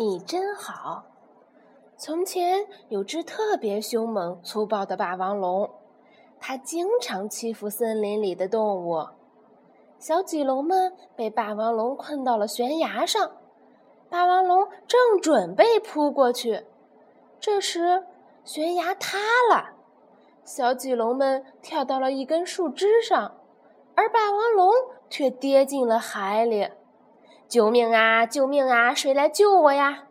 你真好。从前有只特别凶猛、粗暴的霸王龙，它经常欺负森林里的动物。小棘龙们被霸王龙困到了悬崖上，霸王龙正准备扑过去，这时悬崖塌了，小棘龙们跳到了一根树枝上，而霸王龙却跌进了海里。救命啊！救命啊！谁来救我呀？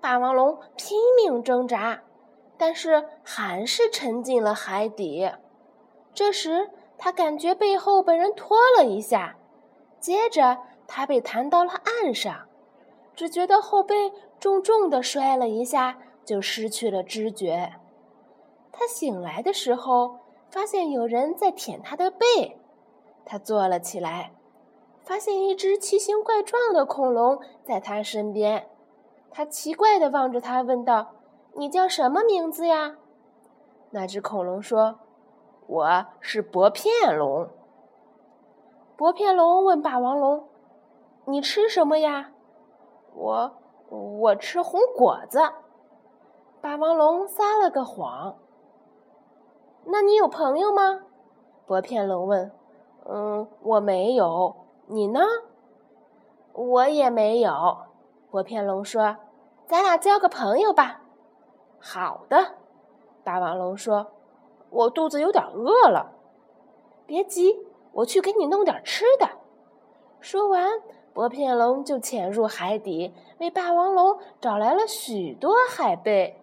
霸王龙拼命挣扎，但是还是沉进了海底。这时，他感觉背后被人拖了一下，接着他被弹到了岸上，只觉得后背重重的摔了一下，就失去了知觉。他醒来的时候，发现有人在舔他的背，他坐了起来。发现一只奇形怪状的恐龙在他身边，他奇怪地望着他，问道：“你叫什么名字呀？”那只恐龙说：“我是薄片龙。”薄片龙问霸王龙：“你吃什么呀？”“我我吃红果子。”霸王龙撒了个谎。“那你有朋友吗？”薄片龙问。“嗯，我没有。”你呢？我也没有。薄片龙说：“咱俩交个朋友吧。”好的，霸王龙说：“我肚子有点饿了。”别急，我去给你弄点吃的。说完，薄片龙就潜入海底，为霸王龙找来了许多海贝。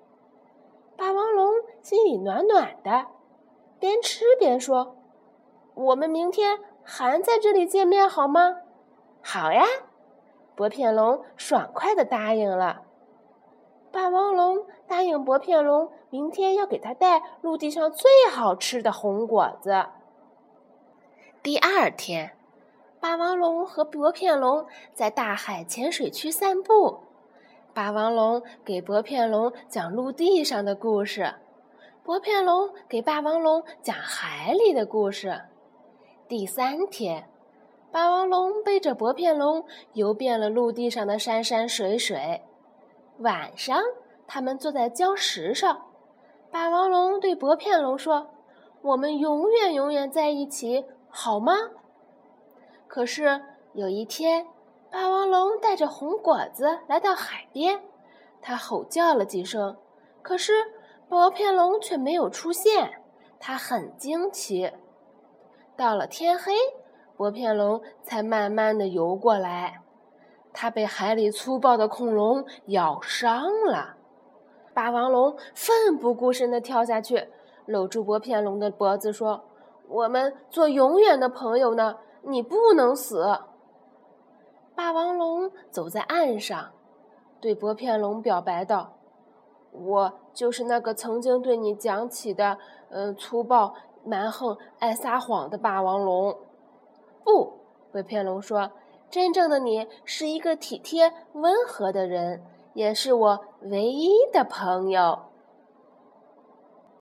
霸王龙心里暖暖的，边吃边说：“我们明天。”还在这里见面好吗？好呀，薄片龙爽快的答应了。霸王龙答应薄片龙，明天要给他带陆地上最好吃的红果子。第二天，霸王龙和薄片龙在大海浅水区散步。霸王龙给薄片龙讲陆地上的故事，薄片龙给霸王龙讲海里的故事。第三天，霸王龙背着薄片龙游遍了陆地上的山山水水。晚上，他们坐在礁石上。霸王龙对薄片龙说：“我们永远永远在一起，好吗？”可是有一天，霸王龙带着红果子来到海边，他吼叫了几声，可是薄片龙却没有出现。他很惊奇。到了天黑，薄片龙才慢慢的游过来。它被海里粗暴的恐龙咬伤了。霸王龙奋不顾身的跳下去，搂住薄片龙的脖子说：“我们做永远的朋友呢，你不能死。”霸王龙走在岸上，对薄片龙表白道：“我就是那个曾经对你讲起的，嗯，粗暴。”蛮横、爱撒谎的霸王龙，不，鬼片龙说：“真正的你是一个体贴、温和的人，也是我唯一的朋友。”